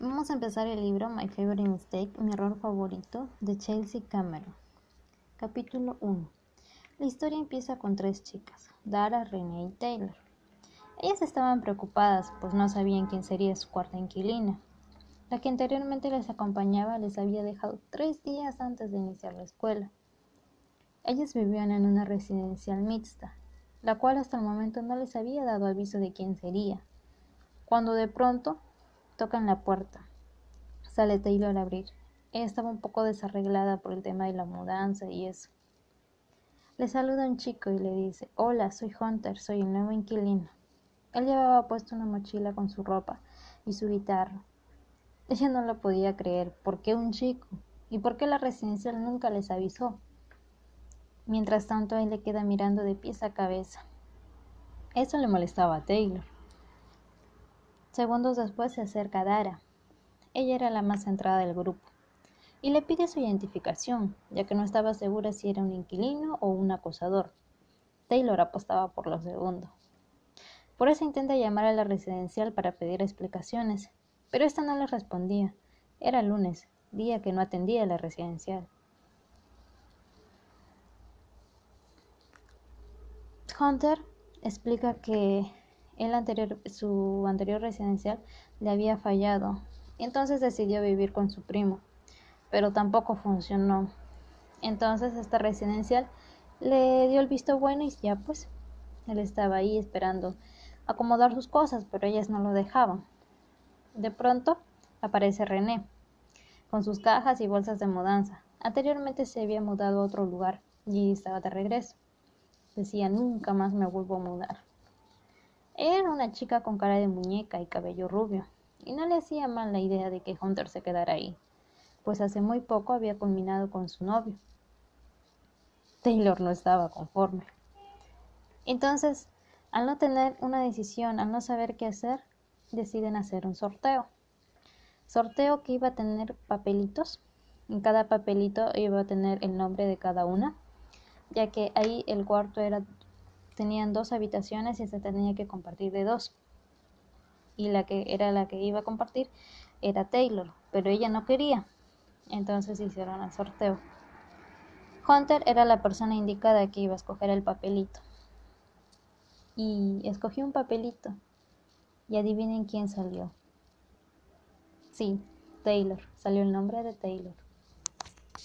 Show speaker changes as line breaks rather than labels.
Vamos a empezar el libro My Favorite Mistake, mi error favorito, de Chelsea Cameron. Capítulo 1. La historia empieza con tres chicas, Dara, Renee y Taylor. Ellas estaban preocupadas, pues no sabían quién sería su cuarta inquilina. La que anteriormente les acompañaba les había dejado tres días antes de iniciar la escuela. Ellas vivían en una residencial mixta, la cual hasta el momento no les había dado aviso de quién sería, cuando de pronto tocan la puerta. Sale Taylor a abrir. Ella estaba un poco desarreglada por el tema de la mudanza y eso. Le saluda un chico y le dice, hola, soy Hunter, soy el nuevo inquilino. Él llevaba puesto una mochila con su ropa y su guitarra. Ella no lo podía creer. ¿Por qué un chico? ¿Y por qué la residencial nunca les avisó? Mientras tanto, él le queda mirando de pies a cabeza. Eso le molestaba a Taylor. Segundos después se acerca Dara. Ella era la más centrada del grupo y le pide su identificación, ya que no estaba segura si era un inquilino o un acosador. Taylor apostaba por lo segundo. Por eso intenta llamar a la residencial para pedir explicaciones, pero esta no le respondía. Era lunes, día que no atendía a la residencial. Hunter explica que el anterior, su anterior residencial le había fallado entonces decidió vivir con su primo, pero tampoco funcionó. Entonces esta residencial le dio el visto bueno y ya pues él estaba ahí esperando acomodar sus cosas, pero ellas no lo dejaban. De pronto aparece René con sus cajas y bolsas de mudanza. Anteriormente se había mudado a otro lugar y estaba de regreso. Decía, nunca más me vuelvo a mudar. Una chica con cara de muñeca y cabello rubio, y no le hacía mal la idea de que Hunter se quedara ahí, pues hace muy poco había culminado con su novio. Taylor no estaba conforme. Entonces, al no tener una decisión, al no saber qué hacer, deciden hacer un sorteo. Sorteo que iba a tener papelitos. En cada papelito iba a tener el nombre de cada una, ya que ahí el cuarto era tenían dos habitaciones y se tenía que compartir de dos. Y la que era la que iba a compartir era Taylor, pero ella no quería. Entonces hicieron el sorteo. Hunter era la persona indicada que iba a escoger el papelito. Y escogió un papelito. Y adivinen quién salió. Sí, Taylor. Salió el nombre de Taylor.